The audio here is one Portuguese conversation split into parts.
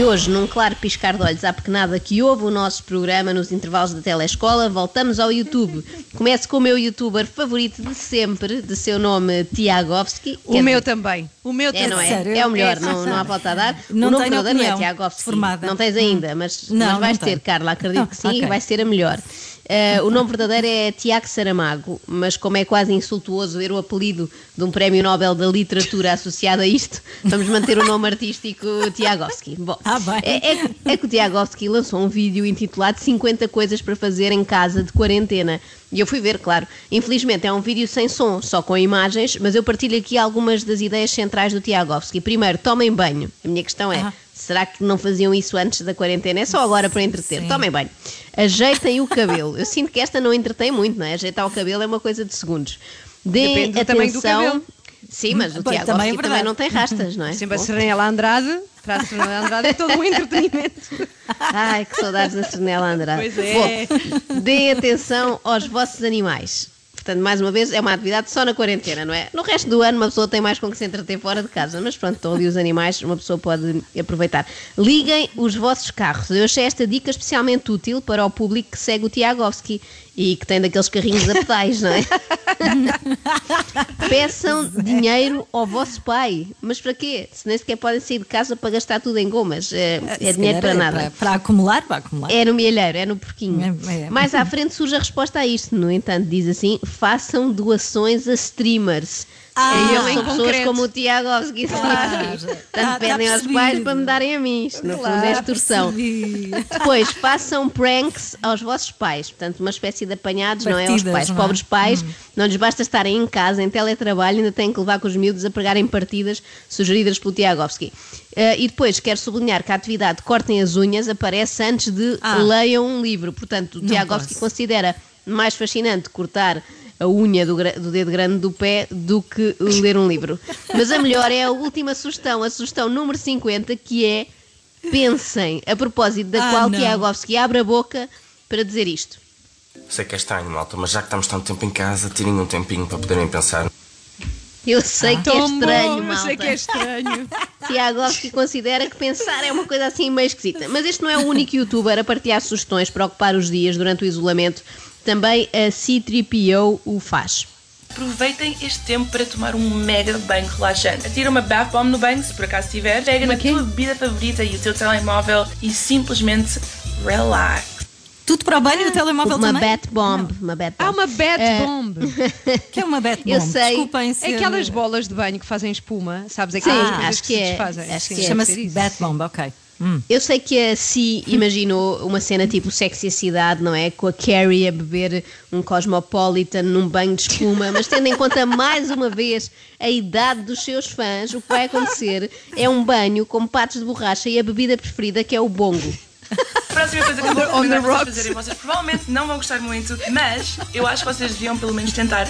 E hoje, num claro piscar de olhos à pequenada que houve o nosso programa nos intervalos da telescola, voltamos ao YouTube. Começo com o meu youtuber favorito de sempre, de seu nome Tiagovski. O meu dizer, também. O meu É, também. não é? Sério? É o melhor, É, não, não há volta a dar. Não o nome tenho verdadeiro não é Tiagovski. formada. Não tens ainda, mas, Não, mas não vais ter. Carla. Acredito que sim Ok. e vai ser a melhor. Eh, o nome verdadeiro é Tiago Saramago, mas como é quase insultuoso ver o apelido de um prémio Nobel da Literatura associado a isto, vamos manter o nome artístico Tiagovski. Bom, Ah, é, é, é que o Tiagovski lançou um vídeo intitulado 50 coisas para fazer em casa de quarentena. E eu fui ver, claro. Infelizmente é um vídeo sem som, só com imagens, mas eu partilho aqui algumas das ideias centrais do Tiagovski. Primeiro, tomem banho. A minha questão é, Ah. Será que não faziam isso antes da quarentena? É só agora para entreter. Sim. Tomem banho. Ajeitem o cabelo. Eu sinto que esta não entretém muito, não é? Ajeitar o cabelo é uma coisa de segundos. Deem atenção... Sim, mas o Tiagovski também é também, não tem rastas, não é? Sempre a Bom. Serenela Andrade. Para a Serenela Andrade é todo um entretenimento. Ai, que saudades da Sernela Andrade. Pois é. Bom, deem atenção aos vossos animais. Portanto, mais uma vez, é uma atividade só na quarentena, não é? No resto do ano, uma pessoa tem mais com que se entreter fora de casa, mas pronto, estão ali os animais, uma pessoa pode aproveitar. Liguem os vossos carros. Eu achei esta dica especialmente útil para o público que segue o Tiagovski e que tem daqueles carrinhos a pedais, não é? Peçam dinheiro ao vosso pai. Mas para quê? Se nem sequer podem sair de casa para gastar tudo em gomas. É, é Se dinheiro para é nada. Para, para acumular, para acumular. É no milheiro, é no porquinho. É, é. Mais à frente surge a resposta a isto. No entanto, diz assim: façam doações a streamers. Ah, e eu são pessoas concreto. como o Tiagovski. Claro. Portanto, tá pedem aos pais para me darem a mim. Isto, no fundo, é extorsão. Depois, façam pranks aos vossos pais. Portanto, uma espécie de apanhados, não é? Aos Partidas, pais. não é? Pobres pais, não lhes basta estarem em casa, em teletrabalho, ainda têm que levar com os miúdos a pregarem partidas sugeridas pelo Tiagovski. Eh, e depois, quero sublinhar que a atividade Cortem as Unhas aparece antes de Ah. leiam um livro. Portanto, o Tiagovski considera mais fascinante cortar a unha do, do dedo grande do pé do que ler um livro. Mas a melhor é a última sugestão, a sugestão número 50, que é pensem, a propósito da Ah, qual não. Tiagovski abre a boca para dizer isto. Sei que é estranho, malta, mas já que estamos tanto tempo em casa, tirem um tempinho para poderem pensar. Eu sei que é estranho, bom, eu malta. sei que é estranho. Tiagovski considera que pensar é uma coisa assim meio esquisita. Mas este não é o único youtuber a partilhar sugestões para ocupar os dias durante o isolamento. Também a C3PO o faz. Aproveitem este tempo para tomar um mega banho relaxante. Atira uma bath bomb no banho, se por acaso tiver. Pega na tua bebida favorita e o teu telemóvel e simplesmente relax. Tudo para o banho e o telemóvel Uma também? bat bomb. Uma bat bomb. Há uma bad Eh, bomb. Que é uma bat Eu bomb. sei. Desculpem ser... Aquelas bolas de banho que fazem espuma, sabes? Sim, Aquelas coisas acho que, que se é. desfazem. Acho Sim, que é. Chama-se bat bomb, ok. Hum. Eu sei que a Si imaginou uma cena tipo Sexy a Cidade, não é? Com a Carrie a beber um Cosmopolitan num banho de espuma, mas tendo em conta mais uma vez a idade dos seus fãs, o que vai acontecer é um banho com patos de borracha e a bebida preferida que é o bongo. Próxima coisa que eu vou convidar vocês a fazerem, vocês provavelmente não vão gostar muito, mas eu acho que vocês deviam pelo menos tentar.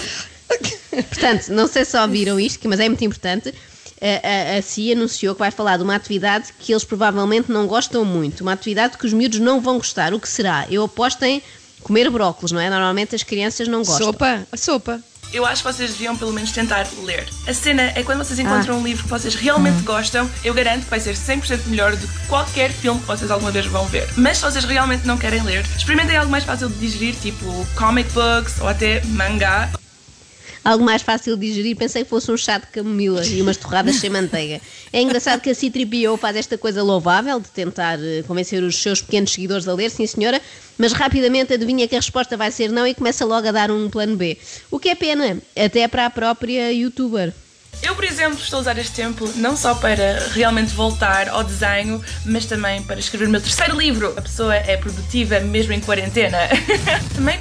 Portanto, não sei se ouviram isto, mas é muito importante. A, a, a CIA anunciou que vai falar de uma atividade que eles provavelmente não gostam muito, uma atividade que os miúdos não vão gostar. O que será? Eu aposto em comer brócolos, não é? Normalmente as crianças não gostam. Sopa, sopa. Eu acho que vocês deviam pelo menos tentar ler. A cena é quando vocês encontram um livro que vocês realmente gostam, eu garanto que vai ser 100% melhor do que qualquer filme que vocês alguma vez vão ver. Mas se vocês realmente não querem ler, experimentem algo mais fácil de digerir, tipo comic books ou até mangá. Algo mais fácil de digerir, pensei que fosse um chá de camomila e umas torradas sem manteiga. É engraçado que a C-3PO faz esta coisa louvável de tentar eh, convencer os seus pequenos seguidores a ler, sim senhora, mas rapidamente adivinha que a resposta vai ser não e começa logo a dar um plano B. O que é pena, até para a própria youtuber. Eu, por exemplo, estou a usar este tempo não só para realmente voltar ao desenho, mas também para escrever o meu terceiro livro. A pessoa é produtiva mesmo em quarentena. também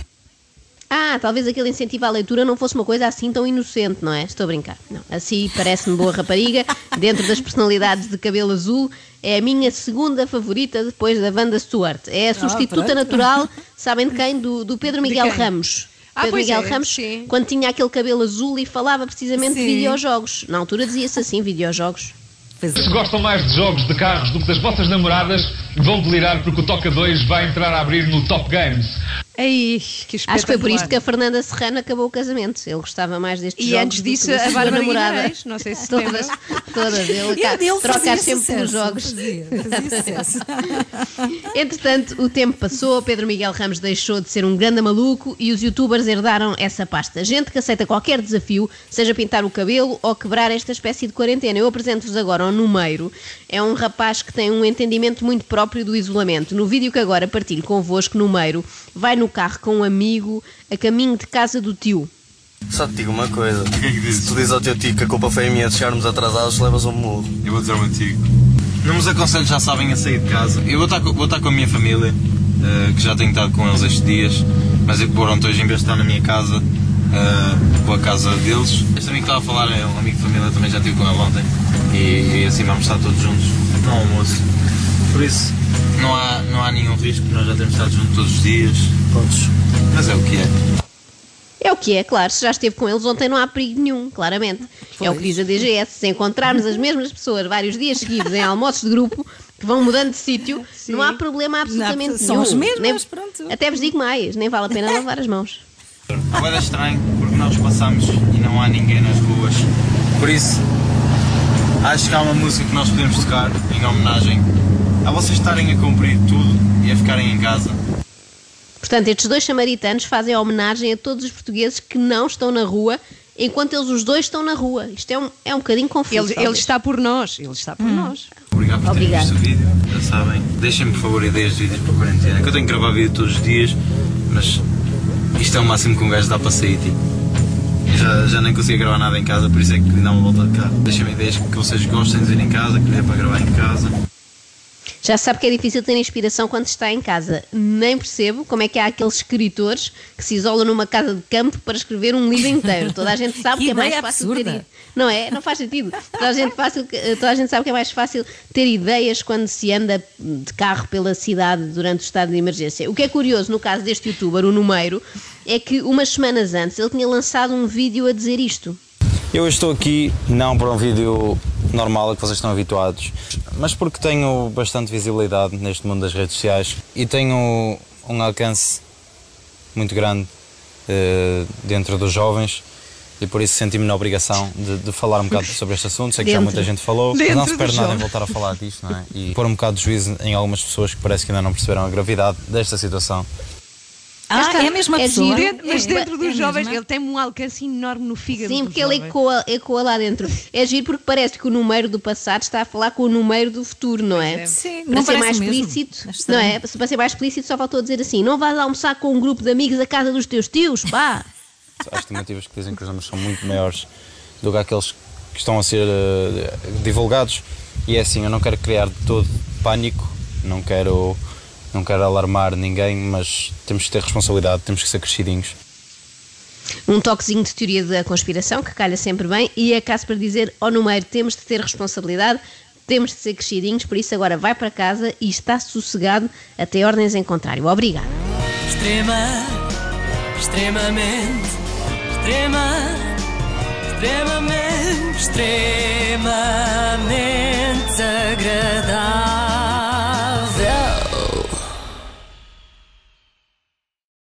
Ah, talvez aquele incentivo à leitura não fosse uma coisa assim tão inocente, não é? Estou a brincar. Não. Assim parece-me boa rapariga. Dentro das personalidades de cabelo azul, é a minha segunda favorita depois da Wanda Stewart. É a substituta pronto. natural, sabem de quem? Do, do Pedro Miguel? Ramos. Ah, Pedro Miguel é, Ramos, sim. quando tinha aquele cabelo azul e falava precisamente de Sim. videojogos. Na altura dizia-se assim, videojogos. Pois é. Se gostam mais de jogos de carros do que das vossas namoradas, vão delirar porque o Toca 2 vai entrar a abrir no Top Games. Que Acho que foi por isto que a. Fernanda Serrano acabou o casamento. Ele gostava mais destes E jogos antes do que disso, a Bárbara namorada. Não sei se todas, todas. Ele, cá, Ele troca fazia sempre sucesso, pelos jogos. Fazia, fazia. Entretanto, o tempo passou, Pedro Miguel Ramos deixou de ser um grande maluco e os youtubers herdaram essa pasta. Gente que aceita qualquer desafio, seja pintar o cabelo ou quebrar esta espécie de quarentena. Eu apresento-vos agora ao Numeiro. É um rapaz que tem um entendimento muito próprio do isolamento. No vídeo que agora partilho convosco, Numeiro vai no carro com um amigo a caminho de casa do tio. Só te digo uma coisa. Se tu dizes ao teu tio que a culpa foi minha de chegarmos atrasados, levas um murro. Eu vou dizer ao meu tio. Não vos aconselho, já sabem, a sair de casa. Eu vou estar com, vou estar com a minha família, eh, que já tenho estado com eles estes dias, mas eu, pronto, hoje em vez de estar na minha casa, eh, vou à casa deles. Este amigo que estava a falar é um amigo de família, também já estive com ele ontem, e, e assim vamos estar todos juntos no almoço. Por isso, não há, não há nenhum risco, nós já temos estado juntos todos os dias. Todos. Mas é o que é. É o que é, claro. Se já esteve com eles ontem, não há perigo nenhum, claramente. É o que diz a DGS. Se encontrarmos as mesmas pessoas vários dias seguidos em almoços de grupo que vão mudando de sítio, não há problema absolutamente Não, nenhum. são as mesmas, Nem- pronto. Até vos digo mais, nem vale a pena lavar as mãos. Vai dar estranho porque nós passamos e não há ninguém nas ruas. Por isso, acho que há uma música que nós podemos tocar em homenagem a vocês estarem a cumprir tudo e a ficarem em casa. Portanto, estes dois samaritanos fazem homenagem a todos os portugueses que não estão na rua, enquanto eles os dois estão na rua. Isto é um, é um bocadinho confuso. Ele, ele está por nós, ele está por nós. Obrigado por terem visto o vídeo, já sabem. Deixem-me, por favor, ideias de vídeos para a quarentena. Que eu tenho que gravar vídeo todos os dias, mas isto é o máximo que um gajo dá para sair, tipo. Já, já nem consigo gravar nada em casa, por isso é que dá uma volta de carro. Deixem-me ideias que vocês gostem de vir em casa, que dê para gravar em casa. Já se sabe que é difícil ter inspiração quando se está em casa. Nem percebo como é que há aqueles escritores que se isolam numa casa de campo para escrever um livro inteiro. Toda a gente sabe Que que, é mais fácil ter absurda. ideia. Não é? Não faz sentido. Toda a, gente fácil, toda a gente sabe que é mais fácil ter ideias quando se anda de carro pela cidade durante o estado de emergência. O que é curioso no caso deste youtuber, o Numeiro, é que umas semanas antes ele tinha lançado um vídeo a dizer isto. Eu estou aqui não para um vídeo normal a que vocês estão habituados, mas porque tenho bastante visibilidade neste mundo das redes sociais e tenho um alcance muito grande eh, dentro dos jovens e por isso senti-me na obrigação de, de falar um bocado sobre este assunto. Sei que já Dentro. muita gente falou, mas não se perde nada em voltar a falar disto, não é? E pôr um bocado de juízo em algumas pessoas que parece que ainda não perceberam a gravidade desta situação. Ah, é a mesma É pessoa? Dentro- mas É, dentro é dos mesmo, jovens, é? ele tem um alcance enorme no fígado. Sim, porque ele ecoa, ecoa lá dentro. É giro porque parece que o número do passado está a falar com o número do futuro, não é? Sim, Para não ser mais mesmo. explícito, É não é? Para ser mais explícito, só faltou dizer assim: não vais almoçar com um grupo de amigos à casa dos teus tios, pá! Há estimativas que dizem que os números são muito maiores do que aqueles que estão a ser eh, divulgados. E é assim, eu não quero criar de todo pânico, não quero, não quero alarmar ninguém, mas temos que ter responsabilidade, temos que ser crescidinhos. Um toquezinho de teoria da conspiração que calha sempre bem e é caso para dizer ó oh, número temos de ter responsabilidade, temos de ser crescidinhos, por isso agora vai para casa e está sossegado até ordens em contrário. Obrigada. Extrema, extremamente, extrema, extremamente, extremamente agradável.